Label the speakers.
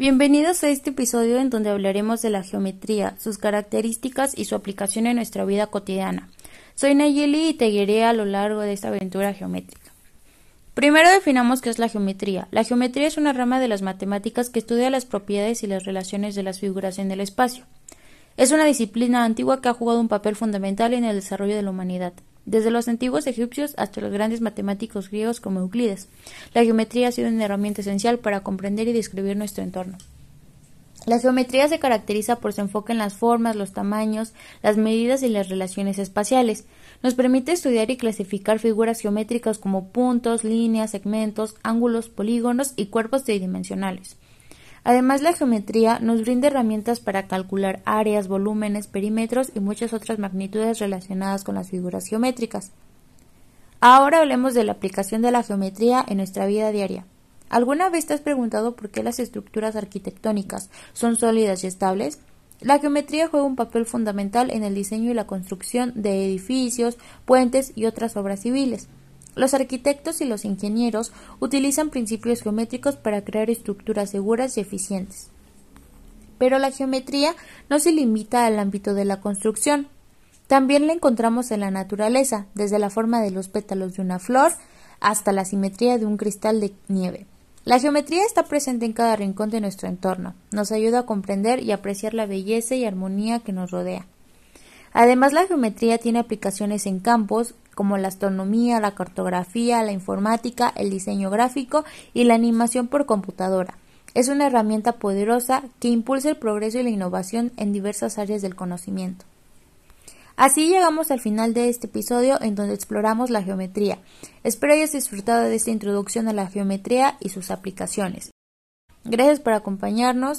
Speaker 1: Bienvenidos a este episodio en donde hablaremos de la geometría, sus características y su aplicación en nuestra vida cotidiana. Soy Nayeli y te guiaré a lo largo de esta aventura geométrica. Primero definamos qué es la geometría. La geometría es una rama de las matemáticas que estudia las propiedades y las relaciones de las figuras en el espacio. Es una disciplina antigua que ha jugado un papel fundamental en el desarrollo de la humanidad desde los antiguos egipcios hasta los grandes matemáticos griegos como Euclides. La geometría ha sido una herramienta esencial para comprender y describir nuestro entorno. La geometría se caracteriza por su enfoque en las formas, los tamaños, las medidas y las relaciones espaciales. Nos permite estudiar y clasificar figuras geométricas como puntos, líneas, segmentos, ángulos, polígonos y cuerpos tridimensionales. Además, la geometría nos brinda herramientas para calcular áreas, volúmenes, perímetros y muchas otras magnitudes relacionadas con las figuras geométricas. Ahora hablemos de la aplicación de la geometría en nuestra vida diaria. ¿Alguna vez te has preguntado por qué las estructuras arquitectónicas son sólidas y estables? La geometría juega un papel fundamental en el diseño y la construcción de edificios, puentes y otras obras civiles. Los arquitectos y los ingenieros utilizan principios geométricos para crear estructuras seguras y eficientes. Pero la geometría no se limita al ámbito de la construcción. También la encontramos en la naturaleza, desde la forma de los pétalos de una flor hasta la simetría de un cristal de nieve. La geometría está presente en cada rincón de nuestro entorno, nos ayuda a comprender y apreciar la belleza y armonía que nos rodea. Además, la geometría tiene aplicaciones en campos como la astronomía, la cartografía, la informática, el diseño gráfico y la animación por computadora. Es una herramienta poderosa que impulsa el progreso y la innovación en diversas áreas del conocimiento. Así llegamos al final de este episodio en donde exploramos la geometría. Espero hayas disfrutado de esta introducción a la geometría y sus aplicaciones. Gracias por acompañarnos